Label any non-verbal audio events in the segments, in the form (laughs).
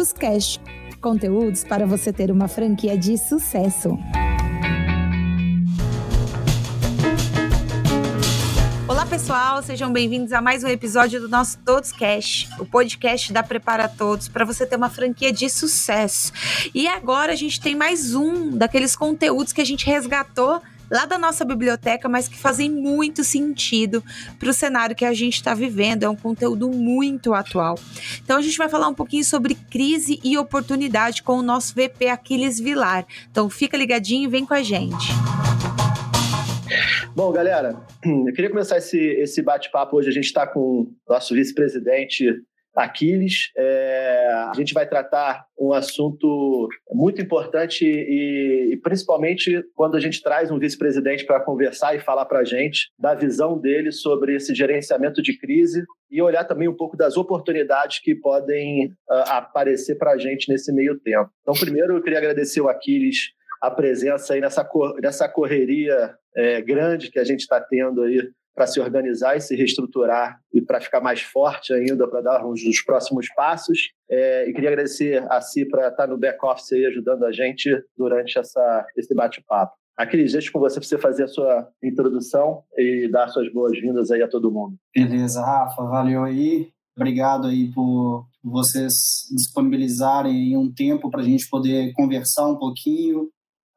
Todos Cash. Conteúdos para você ter uma franquia de sucesso. Olá, pessoal, sejam bem-vindos a mais um episódio do nosso Todos Cash, o podcast da Prepara Todos para você ter uma franquia de sucesso. E agora a gente tem mais um daqueles conteúdos que a gente resgatou lá da nossa biblioteca, mas que fazem muito sentido para o cenário que a gente está vivendo. É um conteúdo muito atual. Então a gente vai falar um pouquinho sobre crise e oportunidade com o nosso VP Aquiles Vilar. Então fica ligadinho e vem com a gente. Bom, galera, (clears throat) eu queria começar esse, esse bate-papo hoje. A gente está com o nosso vice-presidente Aquiles. É, a gente vai tratar um assunto muito importante e, e principalmente quando a gente traz um vice-presidente para conversar e falar para a gente da visão dele sobre esse gerenciamento de crise e olhar também um pouco das oportunidades que podem uh, aparecer para a gente nesse meio tempo. Então, primeiro, eu queria agradecer o Aquiles a presença aí nessa, nessa correria é, grande que a gente está tendo aí para se organizar e se reestruturar e para ficar mais forte ainda para dar os, os próximos passos. É, e queria agradecer a Si para estar no back-office aí ajudando a gente durante essa, esse bate-papo. Aquiles, deixo com você para você fazer a sua introdução e dar suas boas-vindas aí a todo mundo. Beleza, Rafa, valeu aí. Obrigado aí por vocês disponibilizarem um tempo para a gente poder conversar um pouquinho,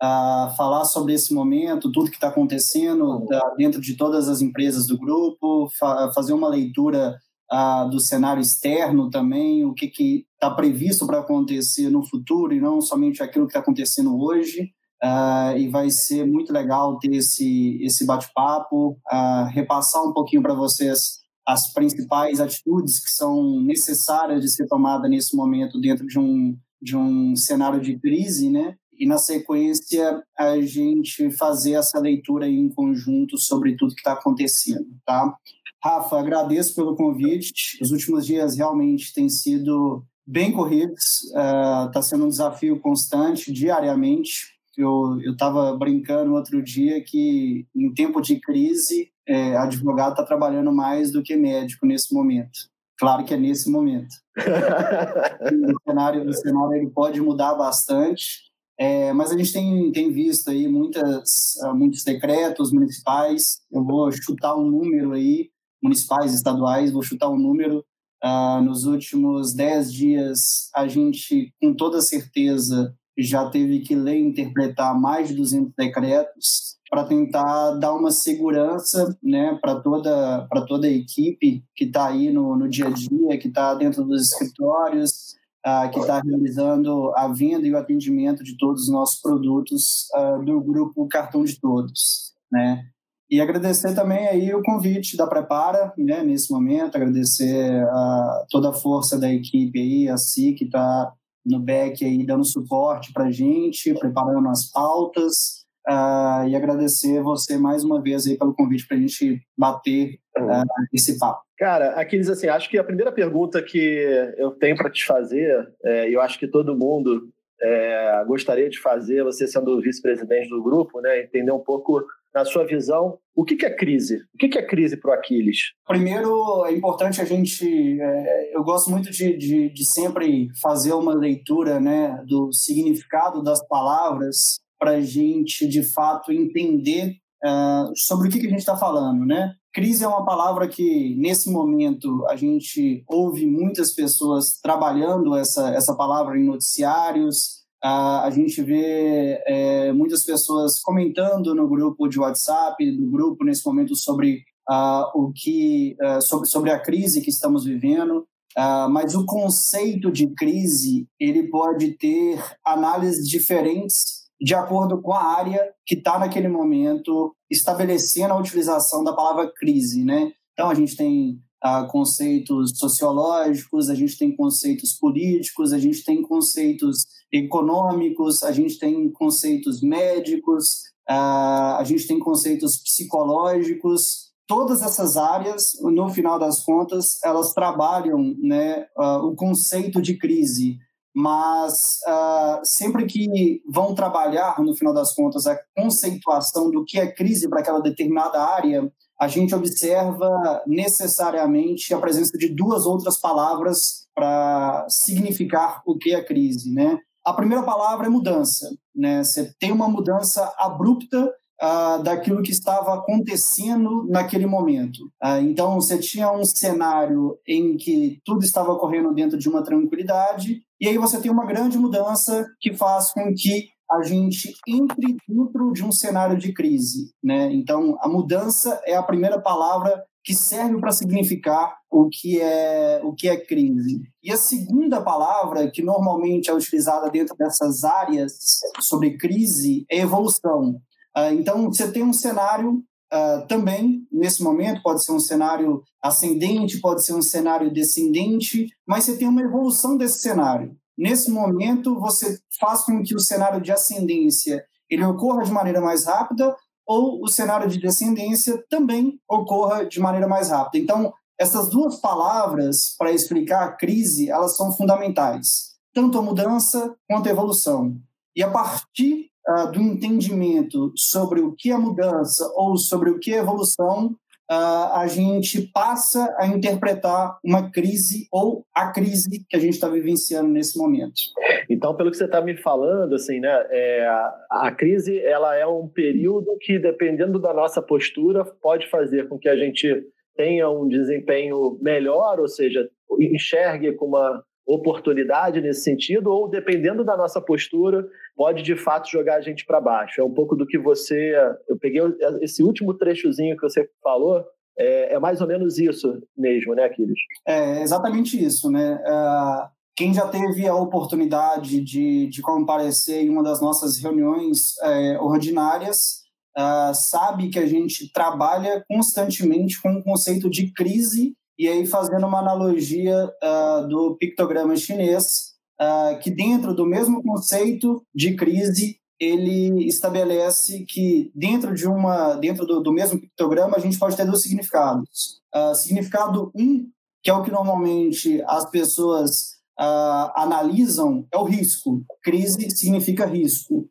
a falar sobre esse momento, tudo que está acontecendo dentro de todas as empresas do grupo, fa fazer uma leitura uh, do cenário externo também, o que está previsto para acontecer no futuro e não somente aquilo que está acontecendo hoje. Uh, e vai ser muito legal ter esse, esse bate-papo, repassar um pouquinho para vocês as principais atitudes que são necessárias de ser tomada nesse momento dentro de um, de um cenário de crise, né? E na sequência a gente fazer essa leitura em conjunto sobre tudo que está acontecendo, tá? Rafa, agradeço pelo convite. Os últimos dias realmente têm sido bem corridos, está uh, sendo um desafio constante, diariamente. Eu estava brincando outro dia que em tempo de crise, é, advogado está trabalhando mais do que médico nesse momento. Claro que é nesse momento. (laughs) o cenário, o cenário ele pode mudar bastante, é, mas a gente tem, tem visto aí muitas, uh, muitos decretos municipais. Eu vou chutar um número aí, municipais, estaduais, vou chutar um número. Uh, nos últimos dez dias, a gente, com toda certeza, já teve que ler e interpretar mais de 200 decretos para tentar dar uma segurança né, para toda, toda a equipe que está aí no, no dia a dia, que está dentro dos escritórios, uh, que está realizando a venda e o atendimento de todos os nossos produtos uh, do grupo Cartão de Todos, né? E agradecer também aí o convite da Prepara, né, nesse momento, agradecer a toda a força da equipe aí, a Si, que está no back aí dando suporte para a gente, preparando as pautas, uh, e agradecer você mais uma vez aí pelo convite para a gente bater uh, esse papo. Cara, Aquiles, assim, acho que a primeira pergunta que eu tenho para te fazer, é, eu acho que todo mundo é, gostaria de fazer, você sendo vice-presidente do grupo, né, entender um pouco, na sua visão, o que, que é crise? O que, que é crise para o Aquiles? Primeiro, é importante a gente. É, eu gosto muito de, de, de, sempre fazer uma leitura né, do significado das palavras para a gente, de fato, entender uh, sobre o que, que a gente está falando, né? Crise é uma palavra que, nesse momento, a gente ouve muitas pessoas trabalhando essa, essa palavra em noticiários, uh, a gente vê é, muitas pessoas comentando no grupo de WhatsApp, do grupo, nesse momento, sobre, uh, o que, uh, sobre, sobre a crise que estamos vivendo. Mas o conceito de crise ele pode ter análises diferentes de acordo com a área que está naquele momento estabelecendo a utilização da palavra crise, né? Então a gente tem ah, conceitos sociológicos, a gente tem conceitos políticos, a gente tem conceitos econômicos, a gente tem conceitos médicos, ah, a gente tem conceitos psicológicos. Todas essas áreas, no final das contas, elas trabalham né, ah, o conceito de crise mas uh, sempre que vão trabalhar, no final das contas, a conceituação do que é crise para aquela determinada área, a gente observa necessariamente a presença de duas outras palavras para significar o que é crise, né? A primeira palavra é mudança, né? Você tem uma mudança abrupta uh, daquilo que estava acontecendo naquele momento. Uh, então, você tinha um cenário em que tudo estava ocorrendo dentro de uma tranquilidade, e aí você tem uma grande mudança que faz com que a gente entre dentro de um cenário de crise, né? Então, a mudança é a primeira palavra que serve para significar o que é o que é crise. E a segunda palavra que normalmente é utilizada dentro dessas áreas sobre crise é evolução. Ah, então, você tem um cenário uh, também, nesse momento, pode ser um cenário ascendente, pode ser um cenário descendente, mas você tem uma evolução desse cenário. Nesse momento, você faz com que o cenário de ascendência ele ocorra de maneira mais rápida ou o cenário de descendência também ocorra de maneira mais rápida. Então, essas duas palavras para explicar a crise, elas são fundamentais, tanto a mudança quanto a evolução. E a partir uh, do entendimento sobre o que é mudança ou sobre o que é evolução, uh, a gente passa a interpretar uma crise ou a crise que a gente está vivenciando nesse momento. Então, pelo que você está me falando, assim, né, é, a, a crise ela é um período que, dependendo da nossa postura, pode fazer com que a gente tenha um desempenho melhor, ou seja, enxergue com uma oportunidade nesse sentido, ou dependendo da nossa postura, pode de fato jogar a gente para baixo. É um pouco do que você. Eu peguei esse último trechozinho que você falou, é, é mais ou menos isso mesmo, né, Aquiles? É exatamente isso, né? Uh, quem já teve a oportunidade de, de comparecer em uma das nossas reuniões é, ordinárias uh, sabe que a gente trabalha constantemente com o conceito de crise e aí fazendo uma analogia uh, do pictograma chinês, uh, que dentro do mesmo conceito de crise, ele estabelece que dentro de uma dentro do, do mesmo pictograma a gente pode ter dois significados. Uh, significado um, que é o que normalmente as pessoas analisam, é o risco. Crise significa risco.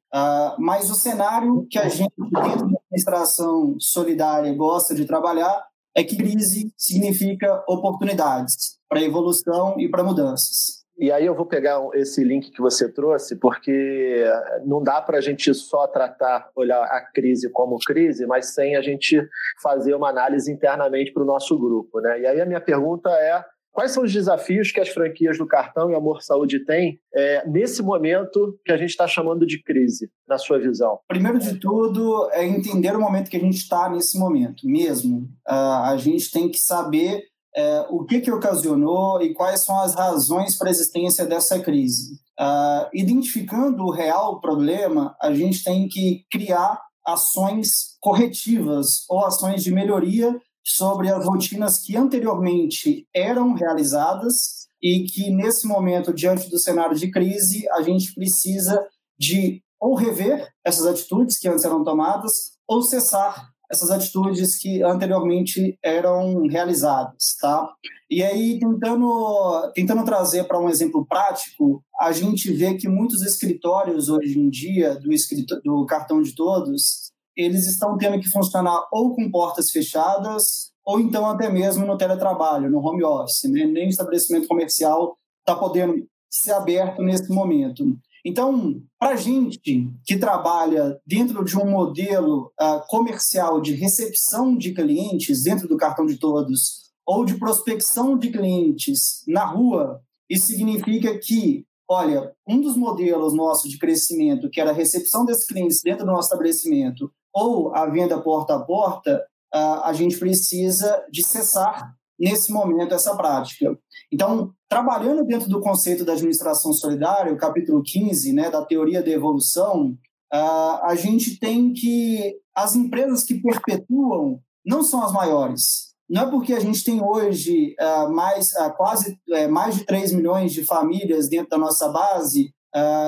mas o cenário que a gente dentro da administração solidária gosta de trabalhar é que crise significa oportunidades para evolução e para mudanças. E aí eu vou pegar esse link que você trouxe, porque não dá para a gente só tratar, olhar a crise como crise, mas sem a gente fazer uma análise internamente para o nosso grupo. Né? E aí a minha pergunta é Quais são os desafios que as franquias do Cartão e Amor Saúde têm é, nesse momento que a gente está chamando de crise, na sua visão? Primeiro de tudo, é entender o momento que a gente está nesse momento mesmo. Uh, a gente tem que saber uh, o que, que ocasionou e quais são as razões para a existência dessa crise. Uh, identificando o real problema, a gente tem que criar ações corretivas ou ações de melhoria sobre as rotinas que anteriormente eram realizadas e que, nesse momento, diante do cenário de crise, a gente precisa de ou rever essas atitudes que antes eram tomadas ou cessar essas atitudes que anteriormente eram realizadas, tá? E aí, tentando, tentando trazer para um exemplo prático, a gente vê que muitos escritórios hoje em dia, do, escrito, do cartão de todos, eles estão tendo que funcionar ou com portas fechadas, ou então até mesmo no teletrabalho, no home office. Né? Nem estabelecimento comercial está podendo ser aberto nesse momento. Então, para a gente que trabalha dentro de um modelo uh, comercial de recepção de clientes dentro do cartão de todos, ou de prospecção de clientes na rua, isso significa que, olha, um dos modelos nossos de crescimento, que era a recepção desses clientes dentro do nosso estabelecimento, ou a venda porta a porta, a gente precisa de cessar nesse momento essa prática. Então, trabalhando dentro do conceito da administração solidária, o capítulo 15, né, da teoria da evolução, a gente tem que as empresas que perpetuam não são as maiores. Não é porque a gente tem hoje mais quase é, mais de 3 milhões de famílias dentro da nossa base,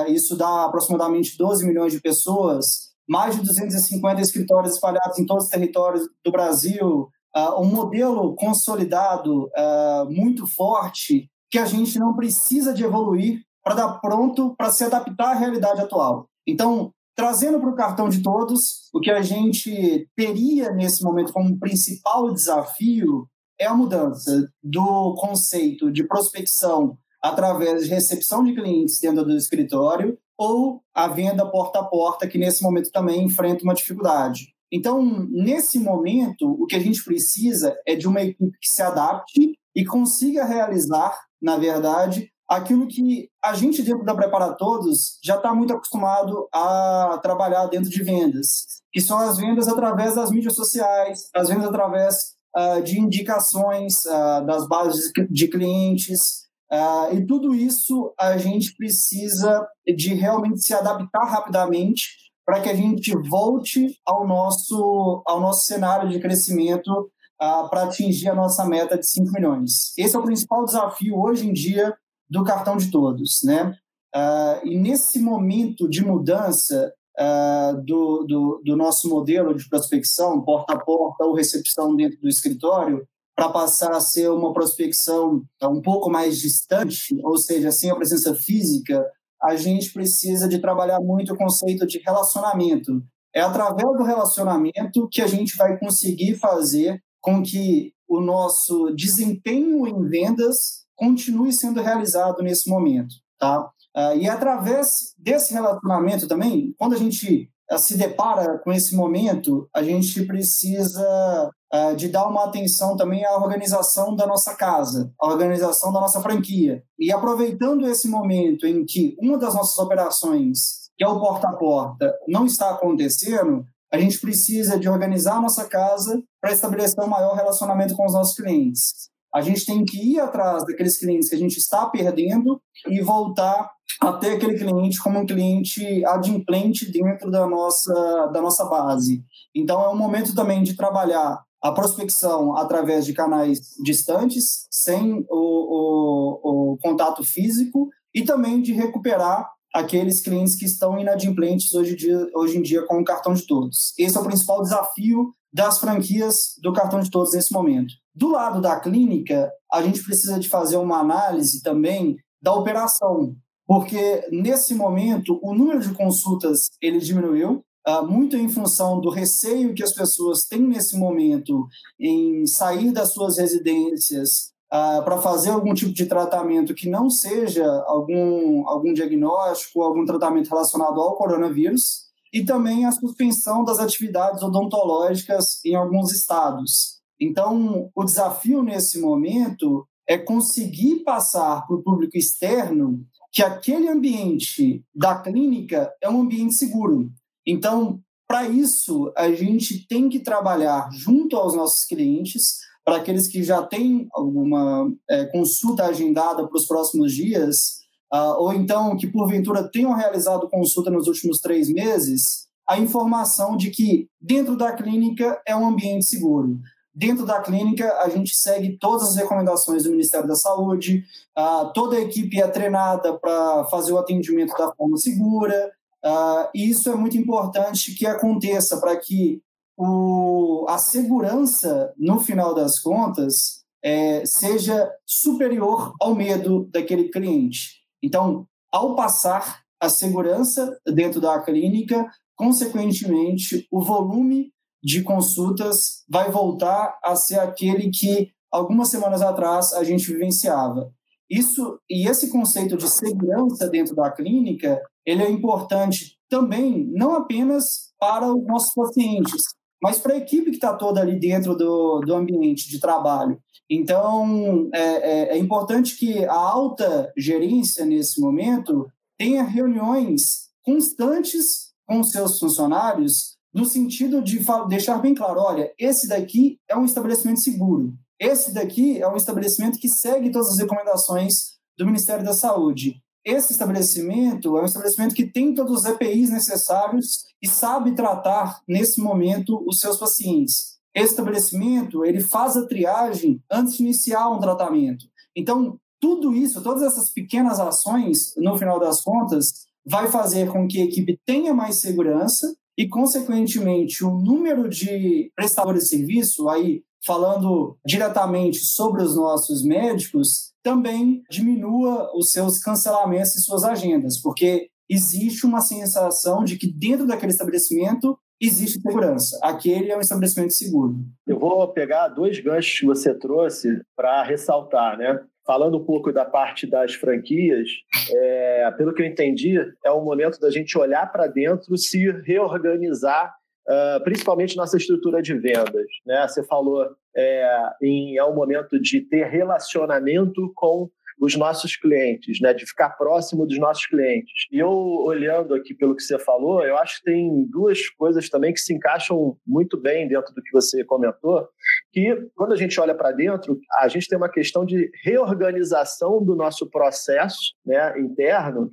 isso dá aproximadamente 12 milhões de pessoas, mais de 250 escritórios espalhados em todos os territórios do Brasil, uh, um modelo consolidado uh, muito forte que a gente não precisa de evoluir para dar pronto para se adaptar à realidade atual. Então, trazendo para o cartão de todos, o que a gente teria nesse momento como principal desafio é a mudança do conceito de prospecção através de recepção de clientes dentro do escritório ou a venda porta a porta, que nesse momento também enfrenta uma dificuldade. Então, nesse momento, o que a gente precisa é de uma equipe que se adapte e consiga realizar, na verdade, aquilo que a gente dentro da Prepara Todos já está muito acostumado a trabalhar dentro de vendas, que são as vendas através das mídias sociais, as vendas através uh, de indicações uh, das bases de clientes, uh, e tudo isso a gente precisa de realmente se adaptar rapidamente para que a gente volte ao nosso, ao nosso cenário de crescimento para atingir a nossa meta de 5 milhões. Esse é o principal desafio hoje em dia do cartão de todos, né? Uh, e nesse momento de mudança uh, do, do, do, nosso modelo de prospecção, porta a porta ou recepção dentro do escritório, para passar a ser uma prospecção um pouco mais distante, ou seja, sem a presença física, a gente precisa de trabalhar muito o conceito de relacionamento. É através do relacionamento que a gente vai conseguir fazer com que o nosso desempenho em vendas continue sendo realizado nesse momento, tá? Uh, e através desse relacionamento também, quando a gente se depara com esse momento, a gente precisa uh, de dar uma atenção também à organização da nossa casa, à organização da nossa franquia. E aproveitando esse momento em que uma das nossas operações, que é o porta a porta, não está acontecendo, a gente precisa de organizar a nossa casa para estabelecer um maior relacionamento com os nossos clientes. A gente tem que ir atrás daqueles clientes que a gente está perdendo e voltar a ter aquele cliente como um cliente adimplente dentro da nossa, da nossa base. Então, é um momento também de trabalhar a prospecção através de canais distantes, sem o, o, o contato físico, e também de recuperar aqueles clientes que estão inadimplentes hoje dia, hoje em dia com o cartão de todos. Esse é o principal desafio das franquias do cartão de todos nesse momento. Do lado da clínica, a gente precisa de fazer uma análise também da operação, porque nesse momento o número de consultas ele diminuiu, uh, muito em função do receio que as pessoas têm nesse momento em sair das suas residências uh, para fazer algum tipo de tratamento que não seja algum, algum diagnóstico, algum tratamento relacionado ao coronavírus, e também a suspensão das atividades odontológicas em alguns estados. Então, o desafio nesse momento é conseguir passar para o público externo que aquele ambiente da clínica é um ambiente seguro. Então, para isso, a gente tem que trabalhar junto aos nossos clientes, para aqueles que já têm alguma é, consulta agendada para os próximos dias, uh, ou então que porventura tenham realizado consulta nos últimos três meses, a informação de que dentro da clínica é um ambiente seguro. Dentro da clínica, a gente segue todas as recomendações do Ministério da Saúde, uh, toda a equipe é treinada para fazer o atendimento da forma segura, uh, e isso é muito importante que aconteça para que o, a segurança, no final das contas, é, seja superior ao medo daquele cliente. Então, ao passar a segurança dentro da clínica, consequentemente, o volume de consultas vai voltar a ser aquele que algumas semanas atrás a gente vivenciava. Isso e esse conceito de segurança dentro da clínica, ele é importante também não apenas para os nossos pacientes, mas para a equipe que está toda ali dentro do, do ambiente de trabalho. Então, é, é, é importante que a alta gerência, nesse momento, tenha reuniões constantes com seus funcionários no sentido de deixar bem claro: olha, esse daqui é um estabelecimento seguro, esse daqui é um estabelecimento que segue todas as recomendações do Ministério da Saúde. Esse estabelecimento é um estabelecimento que tem todos os EPIs necessários e sabe tratar, nesse momento, os seus pacientes. Esse estabelecimento, ele faz a triagem antes de iniciar um tratamento. Então, tudo isso, todas essas pequenas ações, no final das contas, vai fazer com que a equipe tenha mais segurança e, consequentemente, o número de prestadores de serviço, aí falando diretamente sobre os nossos médicos, também diminua os seus cancelamentos e suas agendas, porque existe uma sensação de que dentro daquele estabelecimento existe segurança. Aquele é um estabelecimento seguro. Eu vou pegar dois ganchos que você trouxe para ressaltar, né? Falando um pouco da parte das franquias, é, pelo que eu entendi, é o momento da gente olhar para dentro, se reorganizar, uh, principalmente nossa estrutura de vendas. Né? Você falou é, em é o momento de ter relacionamento com os nossos clientes, né, de ficar próximo dos nossos clientes. E eu, olhando aqui pelo que você falou, eu acho que tem duas coisas também que se encaixam muito bem dentro do que você comentou, que quando a gente olha para dentro, a gente tem uma questão de reorganização do nosso processo né, interno,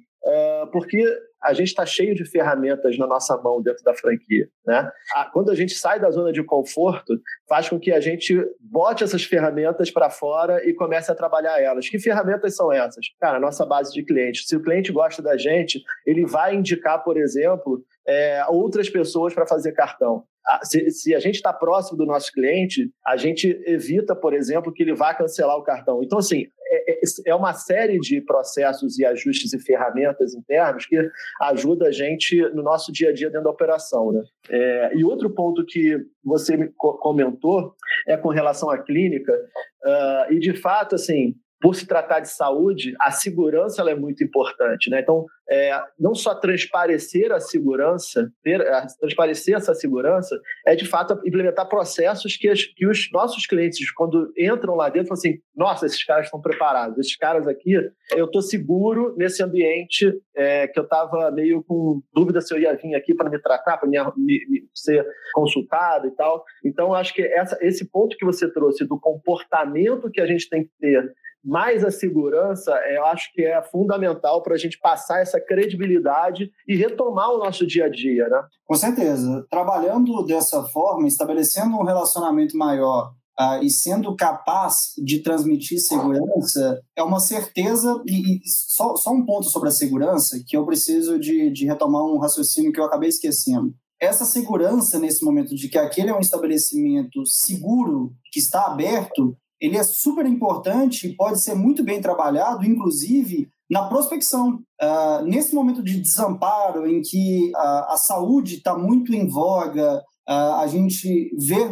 porque a gente está cheio de ferramentas na nossa mão dentro da franquia. Né? Quando a gente sai da zona de conforto, faz com que a gente bote essas ferramentas para fora e comece a trabalhar elas. Que ferramentas são essas? Cara, a nossa base de clientes. Se o cliente gosta da gente, ele vai indicar, por exemplo, é, outras pessoas para fazer cartão. Se, se, a gente está próximo do nosso cliente, a gente evita, por exemplo, que ele vá cancelar o cartão. Então, assim, é, é, é uma série de processos e ajustes e ferramentas internos que ajuda a gente no nosso dia a dia dentro da operação. Né? É, e outro ponto que você me comentou é com relação à clínica, uh, e de fato, assim, por se tratar de saúde, a segurança é muito importante. Né? Então, é, não só transparecer a segurança, ter, a, transparecer essa segurança, é de fato implementar processos que, as, que os nossos clientes, quando entram lá dentro, falam assim: nossa, esses caras estão preparados, esses caras aqui, eu estou seguro nesse ambiente é, que eu estava meio com dúvida se eu ia vir aqui para me tratar, para me, me, me, ser consultado e tal. Então, acho que essa, esse ponto que você trouxe do comportamento que a gente tem que ter mais a segurança, eu acho que é fundamental para a gente passar essa credibilidade e retomar o nosso dia a dia, né? Com certeza. Trabalhando dessa forma, estabelecendo um relacionamento maior uh, e sendo capaz de transmitir segurança, é uma certeza. E, e só, só, um ponto sobre a segurança, que eu preciso de, de retomar um raciocínio que eu acabei esquecendo essa segurança nesse momento de que aquele é um estabelecimento seguro, que está aberto, ele é super importante e pode ser muito bem trabalhado, inclusive na prospecção. Uh, nesse momento de desamparo, em que uh, a saúde está muito em voga, uh, a, gente vê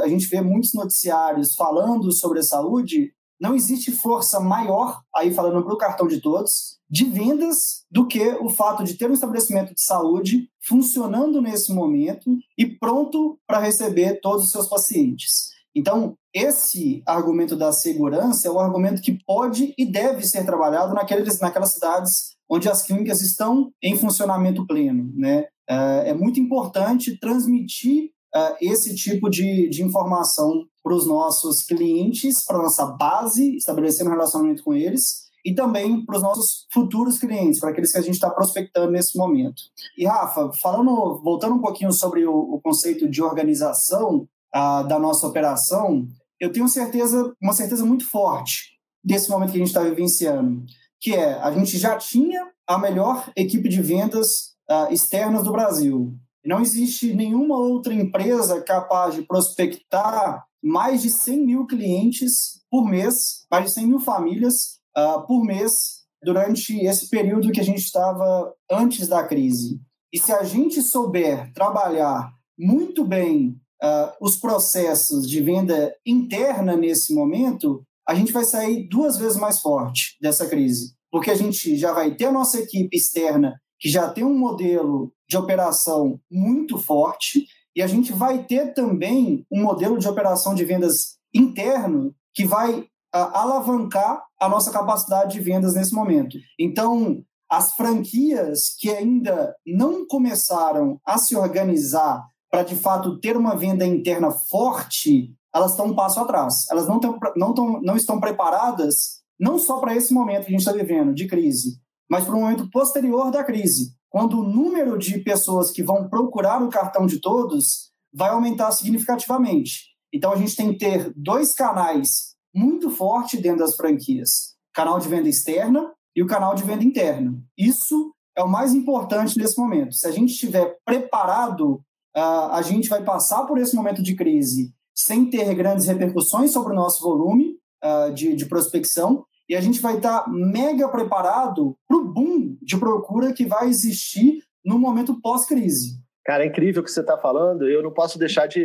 a gente vê muitos noticiários falando sobre a saúde, não existe força maior, aí falando para o cartão de todos, de vendas do que o fato de ter um estabelecimento de saúde funcionando nesse momento e pronto para receber todos os seus pacientes. Então, esse argumento da segurança é um argumento que pode e deve ser trabalhado naqueles, naquelas cidades onde as clínicas estão em funcionamento pleno. Né? É, é muito importante transmitir é, esse tipo de, de informação para os nossos clientes, para a nossa base, estabelecendo um relacionamento com eles, e também para os nossos futuros clientes, para aqueles que a gente está prospectando nesse momento. E Rafa, falando, voltando um pouquinho sobre o, o conceito de organização, da nossa operação, eu tenho certeza, uma certeza muito forte desse momento que a gente está vivenciando, que é a gente já tinha a melhor equipe de vendas uh, externas do Brasil. Não existe nenhuma outra empresa capaz de prospectar mais de 100 mil clientes por mês, mais de 100 mil famílias uh, por mês durante esse período que a gente estava antes da crise. E se a gente souber trabalhar muito bem uh, os processos de venda interna nesse momento, a gente vai sair duas vezes mais forte dessa crise, porque a gente já vai ter a nossa equipe externa que já tem um modelo de operação muito forte e a gente vai ter também um modelo de operação de vendas interno que vai uh, alavancar a nossa capacidade de vendas nesse momento. Então, as franquias que ainda não começaram a se organizar para de fato ter uma venda interna forte, elas estão um passo atrás. Elas não, tão, não, tão, não estão preparadas não só para esse momento que a gente está vivendo de crise, mas para o momento posterior da crise, quando o número de pessoas que vão procurar o cartão de todos vai aumentar significativamente. Então a gente tem que ter dois canais muito fortes dentro das franquias: canal de venda externa e o canal de venda interna. Isso é o mais importante nesse momento. Se a gente estiver preparado a gente vai passar por esse momento de crise sem ter grandes repercussões sobre o nosso volume uh, de, de prospecção, e a gente vai estar mega preparado para o boom de procura que vai existir no momento pós-crise. Cara, é incrível o que você está falando. Eu não posso deixar de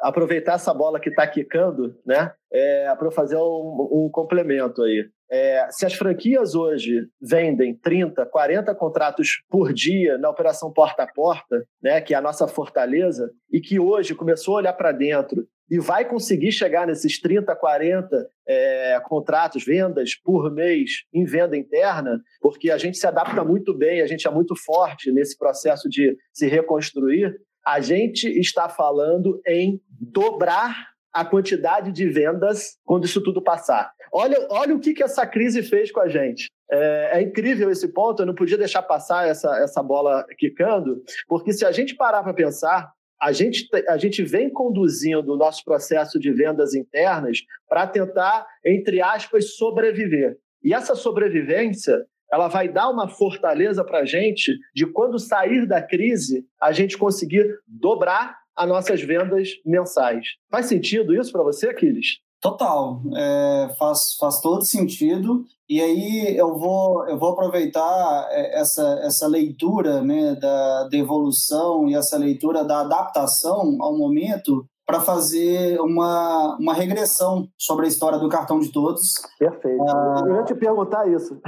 aproveitar essa bola que está quicando, né? É, para fazer um, um, complemento aí. É, se as franquias hoje vendem 30, 40 contratos por dia na operação porta a porta, né, que é a nossa fortaleza, e que hoje começou a olhar para dentro e vai conseguir chegar nesses 30, 40 é, contratos, vendas por mês em venda interna, porque a gente se adapta muito bem, a gente é muito forte nesse processo de se reconstruir. A gente está falando em dobrar a quantidade de vendas quando isso tudo passar. Olha, olha o que, que essa crise fez com a gente. É, é, incrível esse ponto, eu não podia deixar passar essa, essa bola quicando, porque se a gente parar para pensar, a gente, a gente vem conduzindo o nosso processo de vendas internas para tentar, entre aspas, sobreviver. E essa sobrevivência ela vai dar uma fortaleza para a gente de quando sair da crise, a gente conseguir dobrar as nossas vendas mensais. Faz sentido isso para você, Aquiles? Total, é, faz, faz todo sentido. E aí eu vou, eu vou aproveitar é, essa, essa leitura né, da, da evolução e essa leitura da adaptação ao momento para fazer uma, uma regressão sobre a história do cartão de todos. Perfeito. Ah, eu ia te perguntar isso.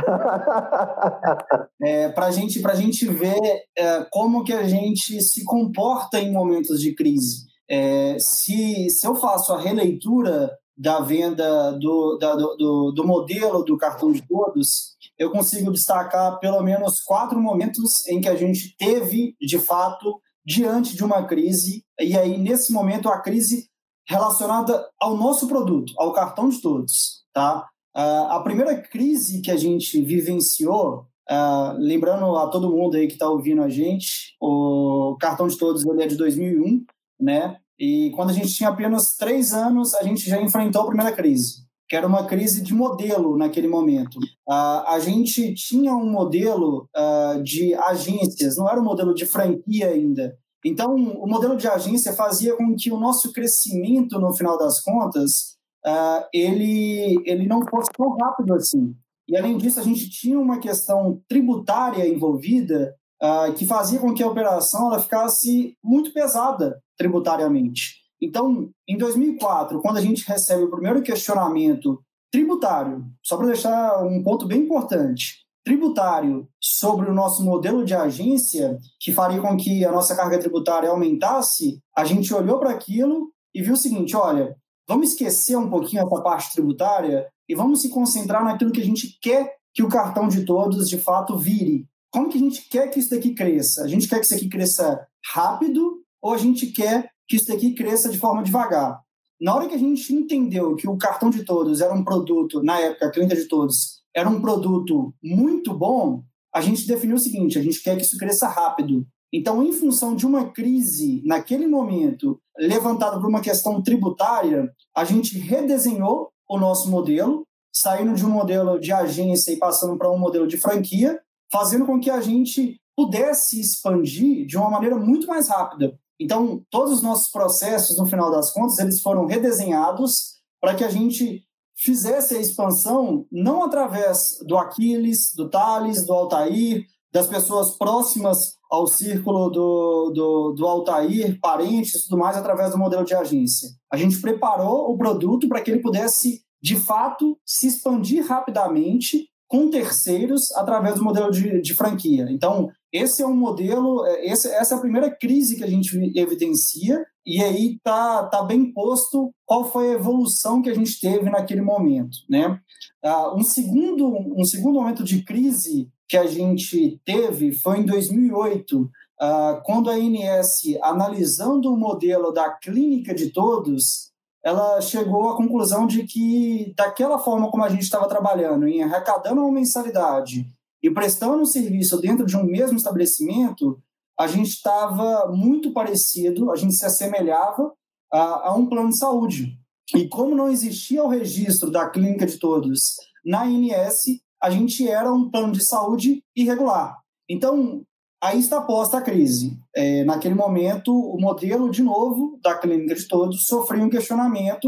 é, para gente, a gente ver é, como que a gente se comporta em momentos de crise. É, se, se eu faço a releitura da venda do, da, do, do modelo do cartão de todos, eu consigo destacar pelo menos quatro momentos em que a gente teve, de fato, diante de uma crise, e aí, nesse momento, a crise relacionada ao nosso produto, ao cartão de todos. Tá? Uh, a primeira crise que a gente vivenciou, uh, lembrando a todo mundo aí que está ouvindo a gente, o cartão de todos ele é de 2001, né? E quando a gente tinha apenas três anos, a gente já enfrentou a primeira crise, que era uma crise de modelo naquele momento. Uh, a gente tinha um modelo uh, de agências, não era um modelo de franquia ainda. Então, o modelo de agência fazia com que o nosso crescimento, no final das contas, uh, ele, ele não fosse tão rápido assim. E, além disso, a gente tinha uma questão tributária envolvida uh, que fazia com que a operação ela ficasse muito pesada tributariamente. Então, em 2004, quando a gente recebe o primeiro questionamento tributário, só para deixar um ponto bem importante, tributário sobre o nosso modelo de agência, que faria com que a nossa carga tributária aumentasse, a gente olhou para aquilo e viu o seguinte: olha, vamos esquecer um pouquinho essa parte tributária e vamos se concentrar naquilo que a gente quer que o cartão de todos de fato vire, como que a gente quer que isso daqui cresça? A gente quer que isso aqui cresça rápido ou a gente quer que isso daqui cresça de forma devagar? Na hora que a gente entendeu que o cartão de todos era um produto, na época, a clínica de todos, era um produto muito bom, a gente definiu o seguinte: a gente quer que isso cresça rápido. Então, em função de uma crise, naquele momento, levantada por uma questão tributária, a gente redesenhou o nosso modelo, saindo de um modelo de agência e passando para um modelo de franquia, fazendo com que a gente pudesse expandir de uma maneira muito mais rápida. Então, todos os nossos processos, no final das contas, eles foram redesenhados para que a gente fizesse a expansão não através do Aquiles, do Thales, do Altair, das pessoas próximas ao círculo do, do, do Altair, parentes tudo mais, através do modelo de agência. A gente preparou o produto para que ele pudesse, de fato, se expandir rapidamente com terceiros através do modelo de, de franquia. Então, esse é um modelo, é, esse, essa é a primeira crise que a gente evidencia, e aí tá, tá bem posto qual foi a evolução que a gente teve naquele momento. Né? Uh, um, segundo, um segundo momento de crise que a gente teve foi em 2008, uh, ah, quando a ANS, analisando o modelo da clínica de todos, ela chegou à conclusão de que, daquela forma como a gente estava trabalhando, em arrecadando uma mensalidade e prestando um serviço dentro de um mesmo estabelecimento, a gente estava muito parecido, a gente se assemelhava a, a, um plano de saúde. E como não existia o registro da clínica de todos na INS, a gente era um plano de saúde irregular. Então, aí está posta a crise. É, naquele momento, o modelo, de novo, da clínica de todos sofreu um questionamento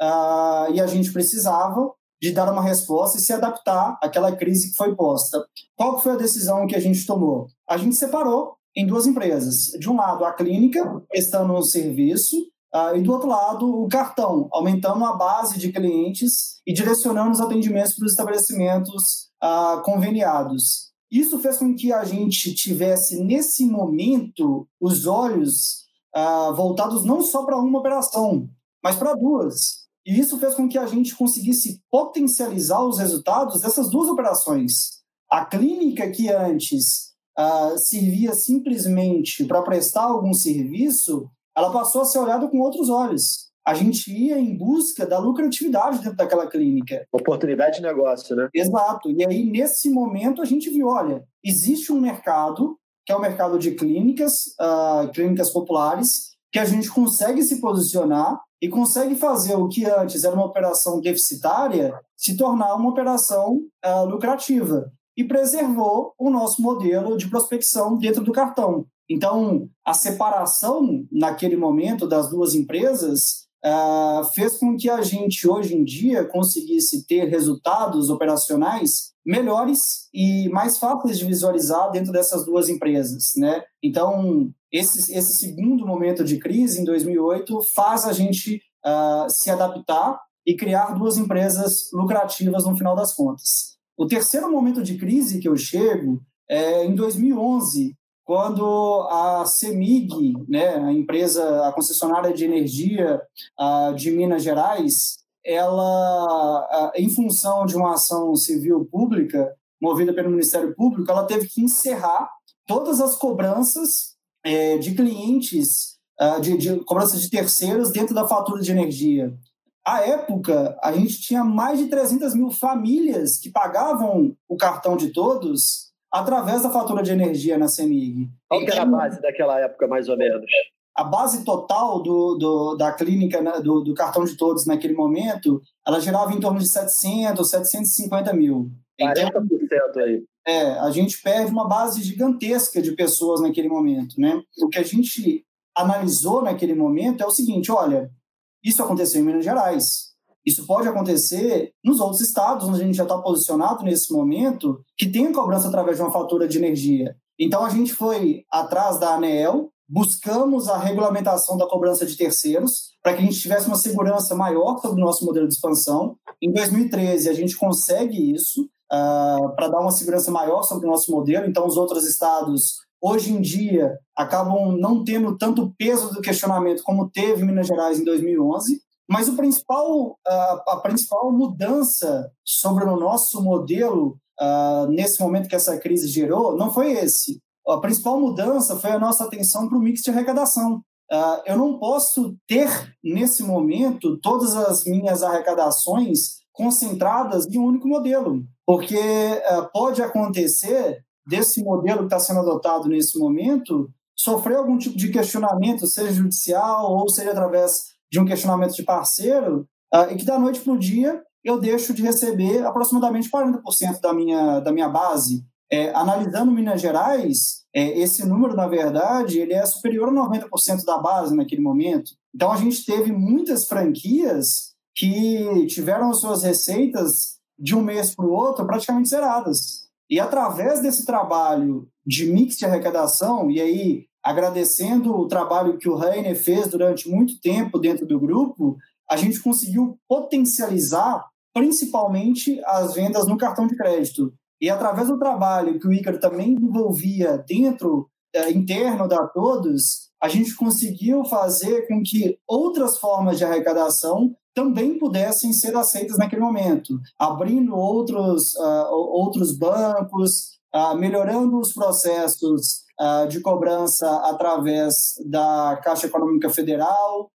uh, e a gente precisava de dar uma resposta e se adaptar àquela crise que foi posta. Qual foi a decisão que a gente tomou? A gente separou em duas empresas. De um lado, a clínica, prestando um serviço, uh, e do outro lado, o cartão, aumentando a base de clientes e direcionando os atendimentos para os estabelecimentos uh, conveniados. Isso fez com que a gente tivesse, nesse momento, os olhos uh, voltados não só para uma operação, mas para duas. E isso fez com que a gente conseguisse potencializar os resultados dessas duas operações. A clínica que antes uh, servia simplesmente para prestar algum serviço, ela passou a ser olhada com outros olhos a gente ia em busca da lucratividade dentro daquela clínica. Oportunidade de negócio, né? Exato. E aí, nesse momento, a gente viu, olha, existe um mercado, que é o mercado de clínicas, uh, clínicas populares, que a gente consegue se posicionar e consegue fazer o que antes era uma operação deficitária se tornar uma operação uh, lucrativa. E preservou o nosso modelo de prospecção dentro do cartão. Então, a separação naquele momento das duas empresas uh, fez com que a gente, hoje em dia, conseguisse ter resultados operacionais melhores e mais fáceis de visualizar dentro dessas duas empresas, né? Então, esse, esse segundo momento de crise, em 2008, faz a gente uh, se adaptar e criar duas empresas lucrativas no final das contas. O terceiro momento de crise que eu chego é em 2011, quando a CEMIG, né, a empresa, a concessionária de energia uh, de Minas Gerais, ela, em função de uma ação civil pública movida pelo Ministério Público, ela teve que encerrar todas as cobranças é, de clientes, uh, de, de cobranças de terceiros dentro da fatura de energia. À época, a gente tinha mais de 300 mil famílias que pagavam o cartão de todos através da fatura de energia na CEMIG. Qual que era a base daquela época, mais ou menos? A base total do, do da clínica, né, do, do, cartão de todos naquele momento, ela girava em torno de 700, 750 mil. 40% então, aí. É, a gente perde uma base gigantesca de pessoas naquele momento, né? O que a gente analisou naquele momento é o seguinte, olha, isso aconteceu em Minas Gerais, isso pode acontecer nos outros estados, onde a gente já está posicionado nesse momento, que tem a cobrança através de uma fatura de energia. Então, a gente foi atrás da ANEEL, buscamos a regulamentação da cobrança de terceiros, para que a gente tivesse uma segurança maior sobre o nosso modelo de expansão. Em 2013, a gente consegue isso, uh, para dar uma segurança maior sobre o nosso modelo. Então, os outros estados, hoje em dia, acabam não tendo tanto peso do questionamento como teve Minas Gerais em 2011. Mas o principal, a, a principal mudança sobre o nosso modelo uh, nesse momento que essa crise gerou não foi esse. A principal mudança foi a nossa atenção para o mix de arrecadação. Uh, eu não posso ter, nesse momento, todas as minhas arrecadações concentradas em um único modelo, porque uh, pode acontecer desse modelo que está sendo adotado nesse momento sofrer algum tipo de questionamento, seja judicial ou seja através de um questionamento de parceiro, uh, e que da noite para o dia eu deixo de receber aproximadamente 40% da minha, da minha base. É, analisando Minas Gerais, é, esse número, na verdade, ele é superior a 90% da base naquele momento. Então, a gente teve muitas franquias que tiveram suas receitas de um mês para o outro praticamente zeradas. E através desse trabalho de mix de arrecadação, e aí agradecendo o trabalho que o Rainer fez durante muito tempo dentro do grupo, a gente conseguiu potencializar principalmente as vendas no cartão de crédito. E através do trabalho que o Ícaro também envolvia dentro, é, interno da Todos, a gente conseguiu fazer com que outras formas de arrecadação também pudessem ser aceitas naquele momento, abrindo outros, uh, outros bancos, uh, melhorando os processos uh, de cobrança através da Caixa Econômica Federal,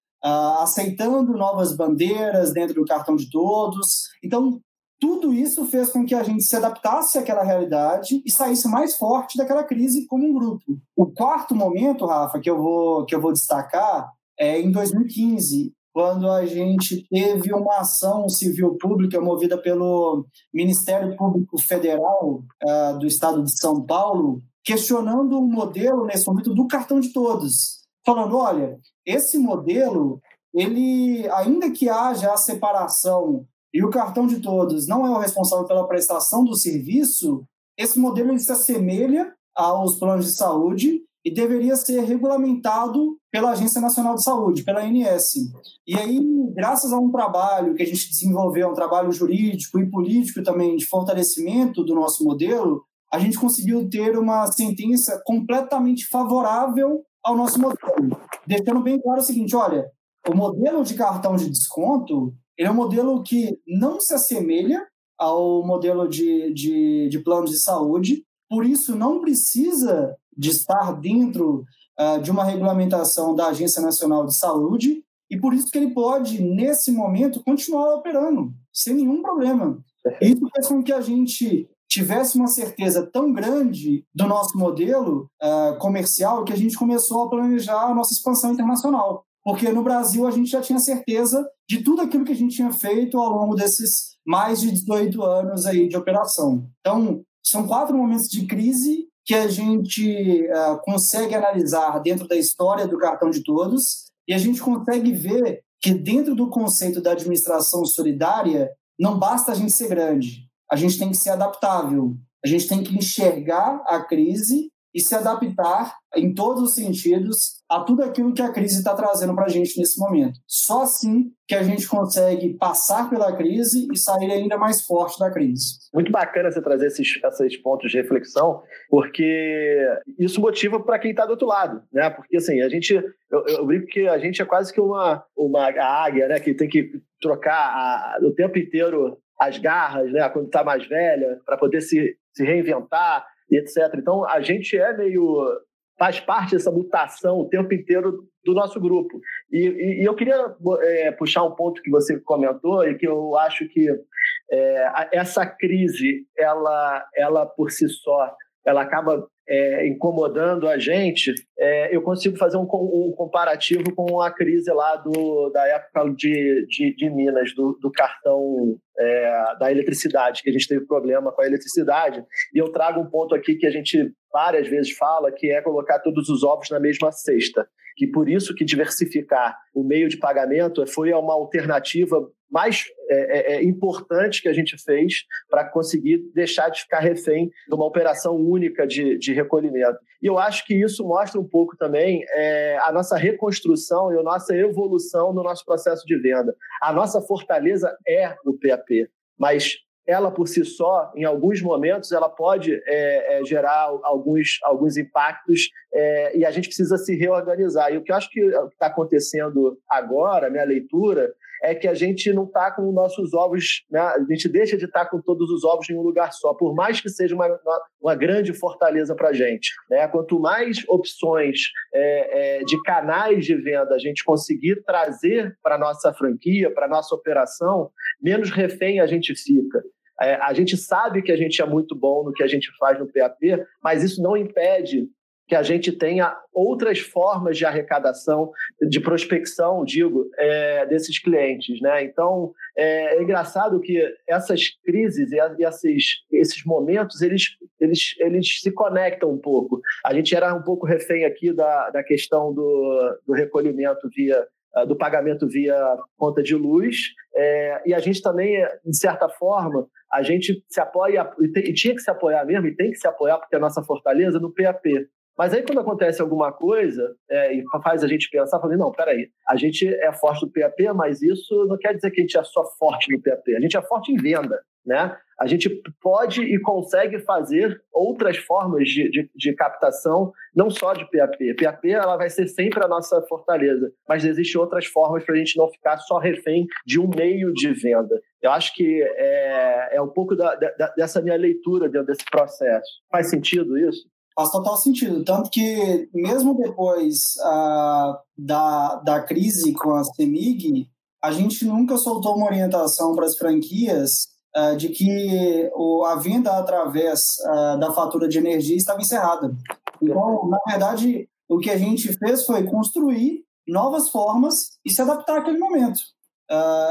aceitando novas bandeiras dentro do cartão de todos. Então, tudo isso fez com que a gente se adaptasse àquela realidade e saísse mais forte daquela crise como um grupo. O quarto momento, Rafa, que eu vou, que eu vou destacar é em 2015, quando a gente teve uma ação civil pública movida pelo Ministério Público Federal uh, do Estado de São Paulo, questionando o modelo nesse momento do cartão de todos, falando, olha, esse modelo, ele ainda que haja a separação e o cartão de todos não é o responsável pela prestação do serviço, esse modelo se assemelha aos planos de saúde e deveria ser regulamentado pela Agência Nacional de Saúde, pela ANS. E aí, graças a um trabalho que a gente desenvolveu, um trabalho jurídico e político também de fortalecimento do nosso modelo, a gente conseguiu ter uma sentença completamente favorável ao nosso modelo, deixando bem claro o seguinte, olha, o modelo de cartão de desconto ele é um modelo que não se assemelha ao modelo de, de, de plano de saúde, por isso não precisa de estar dentro uh, de uma regulamentação da Agência Nacional de Saúde e por isso que ele pode, nesse momento, continuar operando sem nenhum problema. Isso fez com que a gente tivesse uma certeza tão grande do nosso modelo uh, comercial que a gente começou a planejar a nossa expansão internacional. Porque no Brasil a gente já tinha certeza de tudo aquilo que a gente tinha feito ao longo desses mais de 18 anos aí de operação. Então, são quatro momentos de crise que a gente uh, consegue analisar dentro da história do cartão de todos e a gente consegue ver que dentro do conceito da administração solidária não basta a gente ser grande, a gente tem que ser adaptável, a gente tem que enxergar a crise e se adaptar em todos os sentidos a tudo aquilo que a crise está trazendo para a gente nesse momento. Só assim que a gente consegue passar pela crise e sair ainda mais forte da crise. Muito bacana você trazer esses, esses pontos de reflexão, porque isso motiva para quem está do outro lado, né? Porque assim, a gente, eu, eu brinco que a gente é quase que uma, uma águia, né? Que tem que trocar a, o tempo inteiro as garras, né? Quando está mais velha, para poder se, se reinventar e etc. Então, a gente é meio. faz parte dessa mutação o tempo inteiro do nosso grupo. E, e, e eu queria é, puxar um ponto que você comentou e que eu acho que é, essa crise, ela, ela por si só, ela acaba é, incomodando a gente, é, eu consigo fazer um, um, comparativo com a crise lá do, da época de, de, de Minas, do, do cartão é, da eletricidade, que a gente teve problema com a eletricidade. E eu trago um ponto aqui que a gente várias vezes fala, que é colocar todos os ovos na mesma cesta. Que por isso que diversificar o meio de pagamento foi uma alternativa mais é, é, é importante que a gente fez para conseguir deixar de ficar refém de uma operação única de, de recolhimento. E eu acho que isso mostra um pouco também é, a nossa reconstrução e a nossa evolução no nosso processo de venda. A nossa fortaleza é o PAP, mas ela por si só, em alguns momentos, ela pode é, é, gerar alguns, alguns impactos é, e a gente precisa se reorganizar. E o que eu acho que está acontecendo agora, minha leitura, é que a gente não está com os nossos ovos, né? a gente deixa de estar tá com todos os ovos em um lugar só, por mais que seja uma, uma grande fortaleza para a gente. Né? Quanto mais opções é, é, de canais de venda a gente conseguir trazer para a nossa franquia, para a nossa operação, menos refém a gente fica. É, a gente sabe que a gente é muito bom no que a gente faz no PAP, mas isso não impede que a gente tenha outras formas de arrecadação, de prospecção, digo, é, desses clientes. Né? Então, é, é, engraçado que essas crises e esses, esses momentos, eles, eles, eles se conectam um pouco. A gente era um pouco refém aqui da, da questão do, do recolhimento via do pagamento via conta de luz, é, e a gente também, de certa forma, a gente se apoia, e, tinha que se apoiar mesmo, e tem que se apoiar, porque é a nossa fortaleza, no PAP. Mas aí, quando acontece alguma coisa é, e faz a gente pensar, falando, não, peraí, a gente é forte no PAP, mas isso não quer dizer que a gente é só forte no PAP. A gente é forte em venda, né? A gente pode e consegue fazer outras formas de, de, de captação, não só de PAP. PAP ela vai ser sempre a nossa fortaleza, mas existem outras formas para a gente não ficar só refém de um meio de venda. Eu acho que é, é um pouco da, da, dessa minha leitura dentro desse processo. Faz sentido isso? Faz total sentido. Tanto que, mesmo depois uh, da, da crise com a CEMIG, a gente nunca soltou uma orientação para as franquias uh, de que o, a venda através uh, da fatura de energia estava encerrada. Então, na verdade, o que a gente fez foi construir novas formas e se adaptar àquele momento.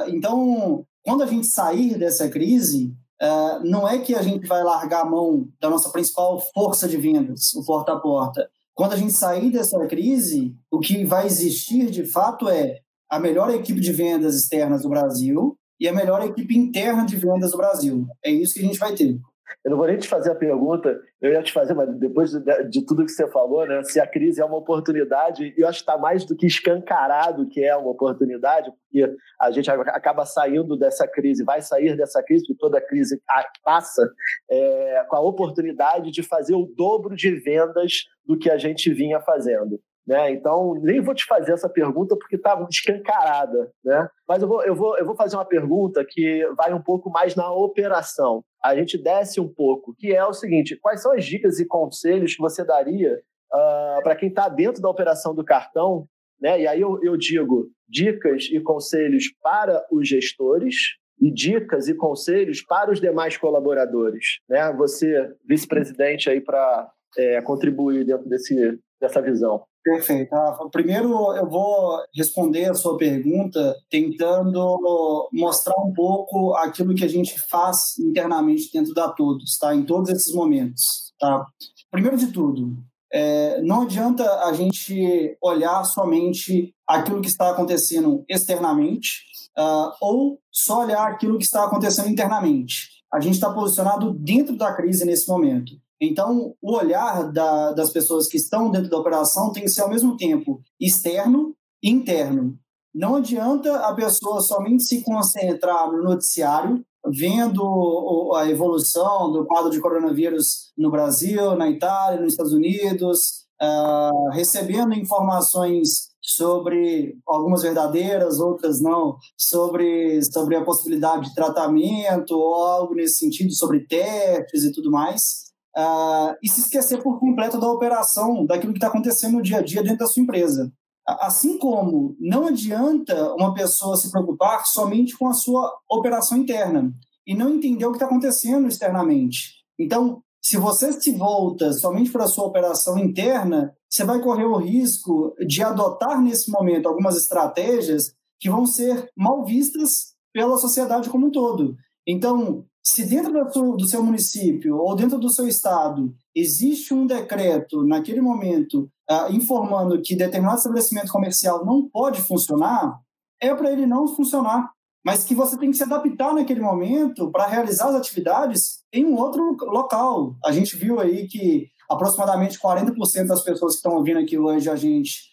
então, quando a gente sair dessa crise, uh, não é que a gente vai largar a mão da nossa principal força de vendas, o porta a porta. Quando a gente sair dessa crise, o que vai existir de fato é a melhor equipe de vendas externas do Brasil e a melhor equipe interna de vendas do Brasil. É isso que a gente vai ter. Eu não vou nem te fazer a pergunta, eu ia te fazer, mas depois de, de tudo que você falou, né, se a crise é uma oportunidade, eu acho que está mais do que escancarado que é uma oportunidade, porque a gente acaba saindo dessa crise, vai sair dessa crise, porque toda crise passa, é, com a oportunidade de fazer o dobro de vendas do que a gente vinha fazendo. Né? Então, nem vou te fazer essa pergunta porque está escancarada. Né? Mas eu vou, eu, vou, eu vou fazer uma pergunta que vai um pouco mais na operação. A gente desce um pouco, que é o seguinte: quais são as dicas e conselhos que você daria uh, ah, para quem está dentro da operação do cartão? Né? E aí eu, eu digo dicas e conselhos para os gestores, e dicas e conselhos para os demais colaboradores. Né? Você, vice-presidente, aí para é, contribuir dentro desse, dessa visão. Perfeito. Rafa. Primeiro, eu vou responder a sua pergunta tentando mostrar um pouco aquilo que a gente faz internamente dentro da Todos, tá? Em todos esses momentos, tá? Primeiro de tudo, é, não adianta a gente olhar somente aquilo que está acontecendo externamente uh, ou só olhar aquilo que está acontecendo internamente. A gente está posicionado dentro da crise nesse momento. Então, o olhar da, das pessoas que estão dentro da operação tem que ser ao mesmo tempo externo e interno. Não adianta a pessoa somente se concentrar no noticiário, vendo a evolução do quadro de coronavírus no Brasil, na Itália, nos Estados Unidos, uh, recebendo informações sobre algumas verdadeiras, outras não, sobre, sobre a possibilidade de tratamento ou algo nesse sentido, sobre testes e tudo mais uh, e se esquecer por completo da operação, daquilo que está acontecendo no dia a dia dentro da sua empresa. Assim como não adianta uma pessoa se preocupar somente com a sua operação interna e não entender o que está acontecendo externamente. Então, se você se volta somente para a sua operação interna, você vai correr o risco de adotar nesse momento algumas estratégias que vão ser mal vistas pela sociedade como um todo. Então, se dentro do, seu município ou dentro do seu estado existe um decreto naquele momento uh, informando que determinado estabelecimento comercial não pode funcionar, é para ele não funcionar, mas que você tem que se adaptar naquele momento para realizar as atividades em um outro local. A gente viu aí que aproximadamente 40% das pessoas que estão ouvindo aqui hoje a gente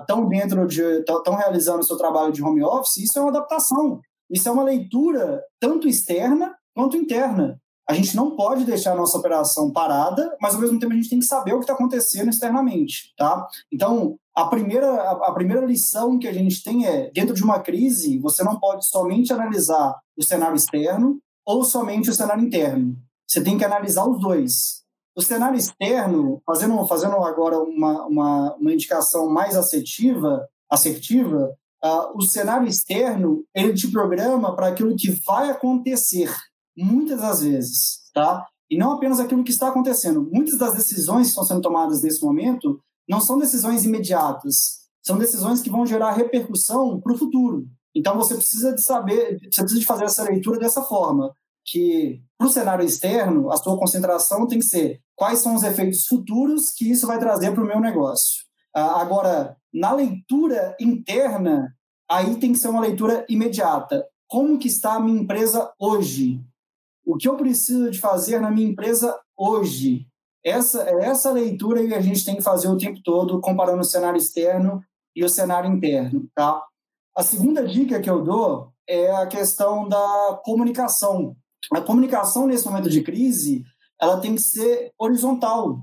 estão uh, dentro de estão realizando o seu trabalho de home office. Isso é uma adaptação. Isso é uma leitura tanto externa quanto interna. A gente não pode deixar a nossa operação parada, mas ao mesmo tempo a gente tem que saber o que está acontecendo externamente, tá? Então, a primeira, a, primeira lição que a gente tem é, dentro de uma crise, você não pode somente analisar o cenário externo ou somente o cenário interno. Você tem que analisar os dois. O cenário externo, fazendo, fazendo agora uma, uma, uma indicação mais assertiva, assertiva uh, o cenário externo, ele te programa para aquilo que vai acontecer muitas das vezes, tá? E não apenas aquilo que está acontecendo. Muitas das decisões que estão sendo tomadas nesse momento não são decisões imediatas, são decisões que vão gerar repercussão para o futuro. Então você precisa de saber, você precisa de fazer essa leitura dessa forma, que para o cenário externo, a sua concentração tem que ser quais são os efeitos futuros que isso vai trazer para o meu negócio. Ah, agora, na leitura interna, aí tem que ser uma leitura imediata. Como que está a minha empresa hoje? O que eu preciso de fazer na minha empresa hoje. Essa é essa leitura que a gente tem que fazer o tempo todo, comparando o cenário externo e o cenário interno, tá? A segunda dica que eu dou é a questão da comunicação. A comunicação nesse momento de crise, ela tem que ser horizontal.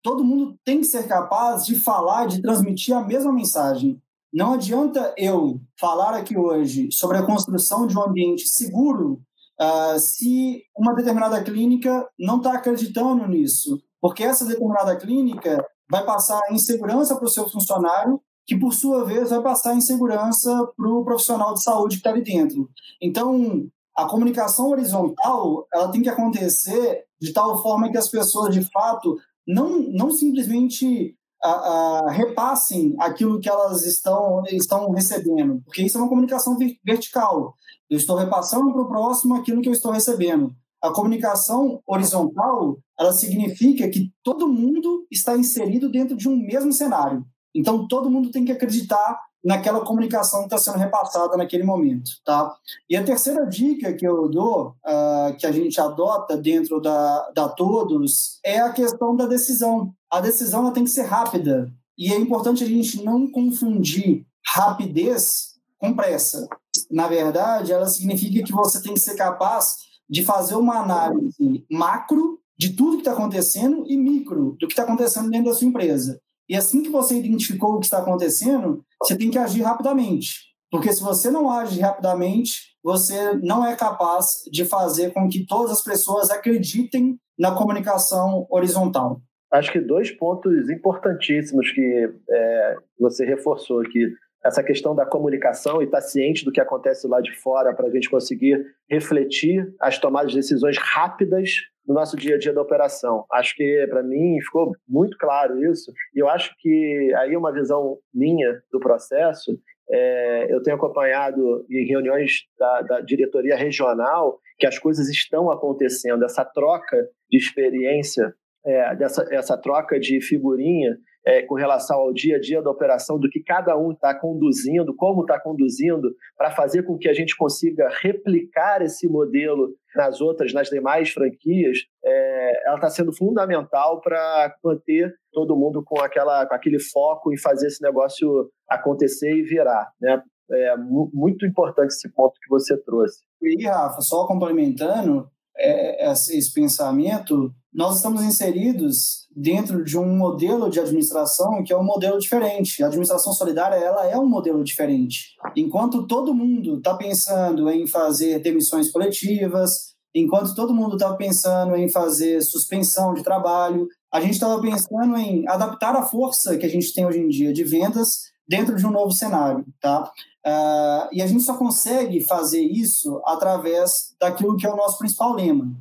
Todo mundo tem que ser capaz de falar, de transmitir a mesma mensagem. Não adianta eu falar aqui hoje sobre a construção de um ambiente seguro uh, se uma determinada clínica não está acreditando nisso, porque essa determinada clínica vai passar insegurança para o seu funcionário, que por sua vez vai passar insegurança para o profissional de saúde que está ali dentro. Então, a comunicação horizontal ela tem que acontecer de tal forma que as pessoas de fato não, não simplesmente a, a, repassem aquilo que elas estão, estão recebendo, porque isso é uma comunicação vertical. Eu estou repassando para o próximo aquilo que eu estou recebendo. A comunicação horizontal, ela significa que todo mundo está inserido dentro de um mesmo cenário. Então, todo mundo tem que acreditar naquela comunicação que está sendo repassada naquele momento, tá? E a terceira dica que eu dou, uh, que a gente adota dentro da, da Todos, é a questão da decisão. A decisão ela tem que ser rápida. E é importante a gente não confundir rapidez com pressa. Na verdade, ela significa que você tem que ser capaz de fazer uma análise macro de tudo que está acontecendo e micro do que está acontecendo dentro da sua empresa. E assim que você identificou o que está acontecendo, você tem que agir rapidamente. Porque se você não age rapidamente, você não é capaz de fazer com que todas as pessoas acreditem na comunicação horizontal. Acho que dois pontos importantíssimos que é, você reforçou aqui. Essa questão da comunicação e estar tá ciente do que acontece lá de fora para a gente conseguir refletir as tomadas de decisões rápidas no nosso dia a dia da operação. Acho que, para mim, ficou muito claro isso. E eu acho que aí uma visão minha do processo, é, eu tenho acompanhado em reuniões da, da diretoria regional que as coisas estão acontecendo, essa troca de experiência é, dessa essa troca de figurinha é, com relação ao dia a dia da operação, do que cada um está conduzindo, como está conduzindo, para fazer com que a gente consiga replicar esse modelo nas outras, nas demais franquias, é, ela está sendo fundamental para manter todo mundo com, aquela, com aquele foco em fazer esse negócio acontecer e virar. Né? É muito importante esse ponto que você trouxe. E, Rafa, só complementando, é, esse pensamento, nós estamos inseridos dentro de um modelo de administração que é um modelo diferente. A administração solidária ela é um modelo diferente. Enquanto todo mundo está pensando em fazer demissões coletivas, enquanto todo mundo está pensando em fazer suspensão de trabalho, a gente estava pensando em adaptar a força que a gente tem hoje em dia de vendas dentro de um novo cenário, tá? Uh, e a gente só consegue fazer isso através daquilo que é o nosso principal lema.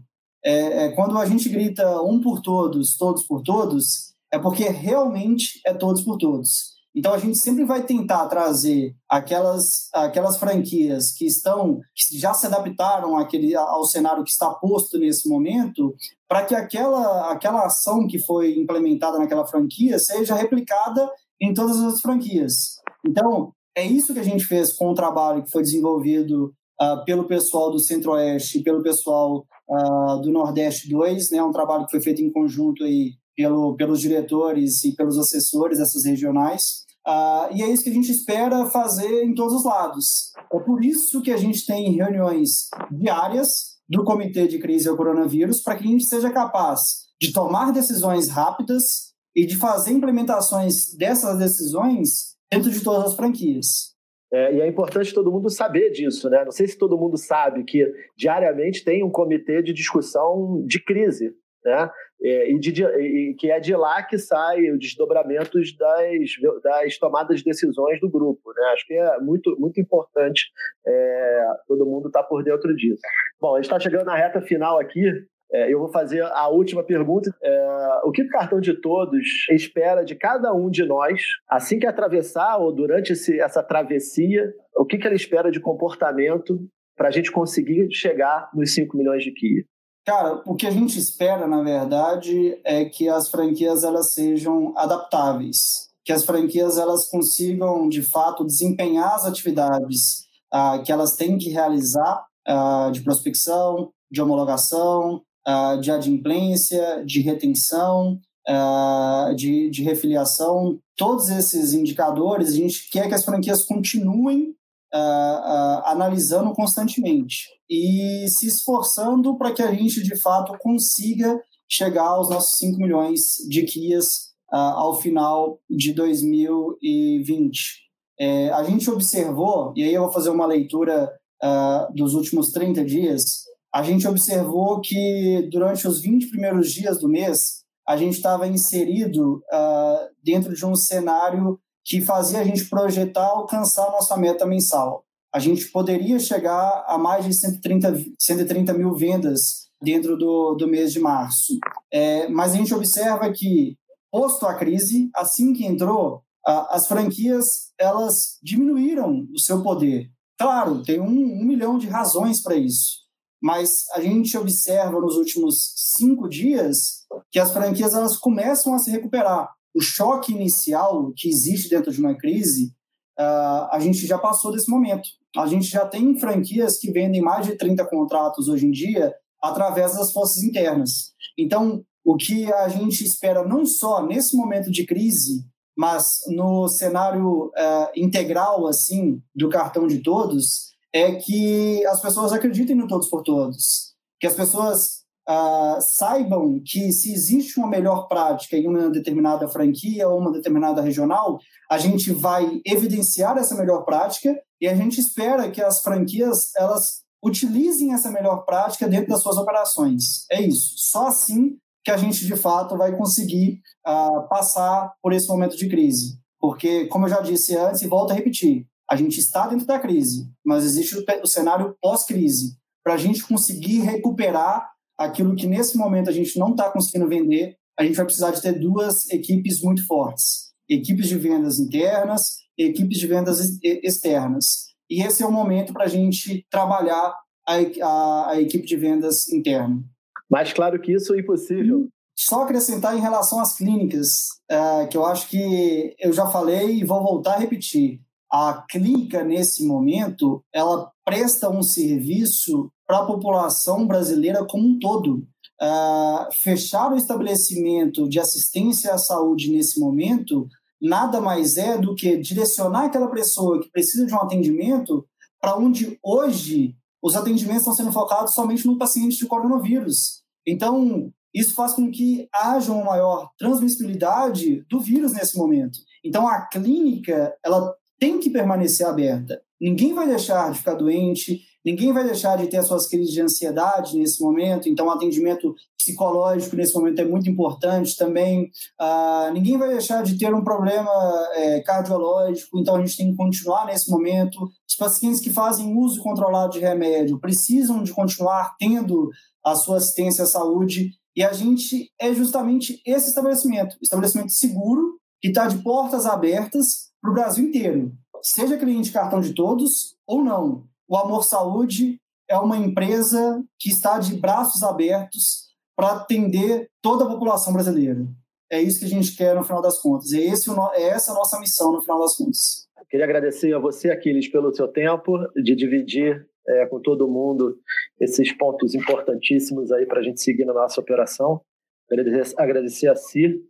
É, é, quando a gente grita um por todos, todos por todos, é porque realmente é todos por todos. Então a gente sempre vai tentar trazer aquelas, aquelas franquias que estão que já se adaptaram àquele, ao cenário que está posto nesse momento, para que aquela, aquela ação que foi implementada naquela franquia seja replicada em todas as franquias. Então, é isso que a gente fez com o trabalho que foi desenvolvido uh, pelo pessoal do Centro-Oeste pelo pessoal uh, do Nordeste 2, né? um trabalho que foi feito em conjunto aí pelo, pelos diretores e pelos assessores dessas regionais. Uh, e é isso que a gente espera fazer em todos os lados. É por isso que a gente tem reuniões diárias do Comitê de Crise ao Coronavírus, para que a gente seja capaz de tomar decisões rápidas e de fazer implementações dessas decisões dentro de todas as franquias. É, e é importante todo mundo saber disso, né? Não sei se todo mundo sabe que diariamente tem um comitê de discussão de crise, né? É, e, de, e, que é de lá que sai os desdobramentos das, das tomadas de decisões do grupo, né? Acho que é muito, muito importante é, todo mundo estar tá por dentro disso. Bom, a gente está chegando na reta final aqui. É, eu vou fazer a última pergunta. É, o que o cartão de todos espera de cada um de nós assim que atravessar ou durante esse, essa travessia? O que, que ele espera de comportamento para a gente conseguir chegar nos 5 milhões de Kia? Cara, o que a gente espera, na verdade, é que as franquias elas sejam adaptáveis, que as franquias elas consigam, de fato, desempenhar as atividades ah, que elas têm que realizar ah, de prospecção, de homologação, uh, de adimplência, de retenção, uh, de, de refiliação. Todos esses indicadores, a gente quer que as franquias continuem uh, analisando constantemente e se esforçando para que a gente, de fato, consiga chegar aos nossos 5 milhões de Kias ao final de 2020. É, a gente observou, e aí eu vou fazer uma leitura uh, dos últimos 30 dias, a gente observou que durante os 20 primeiros dias do mês, a gente estava inserido uh, dentro de um cenário que fazia a gente projetar alcançar a nossa meta mensal. A gente poderia chegar a mais de 130, 130 mil vendas dentro do, do mês de março. É, mas a gente observa que, posto a crise, assim que entrou, uh, as franquias elas diminuíram o seu poder. Claro, tem um, um milhão de razões para isso. Mas a gente observa nos últimos cinco dias que as franquias elas começam a se recuperar. O choque inicial que existe dentro de uma crise, uh, a gente já passou desse momento. A gente já tem franquias que vendem mais de 30 contratos hoje em dia através das forças internas. Então, o que a gente espera não só nesse momento de crise, mas no cenário uh, integral assim do cartão de todos, é que as pessoas acreditem no todos por todos, que as pessoas uh, saibam que se existe uma melhor prática em uma determinada franquia ou uma determinada regional, a gente vai evidenciar essa melhor prática e a gente espera que as franquias elas utilizem essa melhor prática dentro das suas operações. É isso. Só assim que a gente de fato vai conseguir uh, passar por esse momento de crise. Porque, como eu já disse antes e volto a repetir, a gente está dentro da crise, mas existe o, cenário pós-crise. Para a gente conseguir recuperar aquilo que nesse momento a gente não está conseguindo vender, a gente vai precisar de ter duas equipes muito fortes: equipes de vendas internas, equipes de vendas externas. E esse é o momento para a gente trabalhar a, a, a, equipe de vendas interna. Mais claro que isso é impossível. Só acrescentar em relação às clínicas, é, que eu acho que eu já falei e vou voltar a repetir. A clínica, nesse momento, ela presta um serviço para a população brasileira como um todo. Uh, fechar o estabelecimento de assistência à saúde nesse momento nada mais é do que direcionar aquela pessoa que precisa de um atendimento para onde hoje os atendimentos estão sendo focados somente no paciente de coronavírus. Então, isso faz com que haja uma maior transmissibilidade do vírus nesse momento. Então, a clínica ela tem que permanecer aberta. Ninguém vai deixar de ficar doente, ninguém vai deixar de ter as suas crises de ansiedade nesse momento, então o atendimento psicológico nesse momento é muito importante também. Ah, ninguém vai deixar de ter um problema é, cardiológico, então a gente tem que continuar nesse momento. Os pacientes que fazem uso controlado de remédio precisam de continuar tendo a sua assistência à saúde, e a gente é justamente esse estabelecimento, estabelecimento seguro, que está de portas abertas para o Brasil inteiro seja cliente cartão de todos ou não. O Amor Saúde é uma empresa que está de braços abertos para atender toda a população brasileira. É isso que a gente quer no final das contas. É, esse, é essa a nossa missão no final das contas. Queria agradecer a você, Aquiles, pelo seu tempo de dividir é, com todo mundo esses pontos importantíssimos aí para a gente seguir na nossa operação. Agradecer, agradecer a Si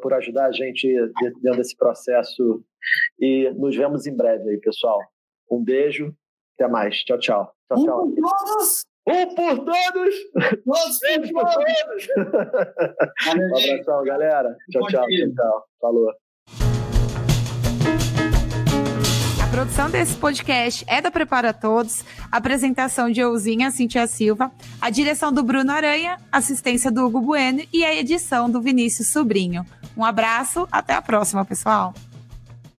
por ajudar a gente dentro desse processo. E nos vemos em breve aí, pessoal. Um beijo, até mais. Tchau, tchau. Tchau, um tchau. por todos! Um por todos! Todos por todos! (laughs) um abração, galera. Tchau, tchau, tchau, tchau. Falou. Produção desse podcast é da Prepara Todos, apresentação de Euzinha Cintia Silva, a direção do Bruno Aranha, assistência do Hugo Bueno e a edição do Vinícius Sobrinho. Um abraço, até a próxima, pessoal!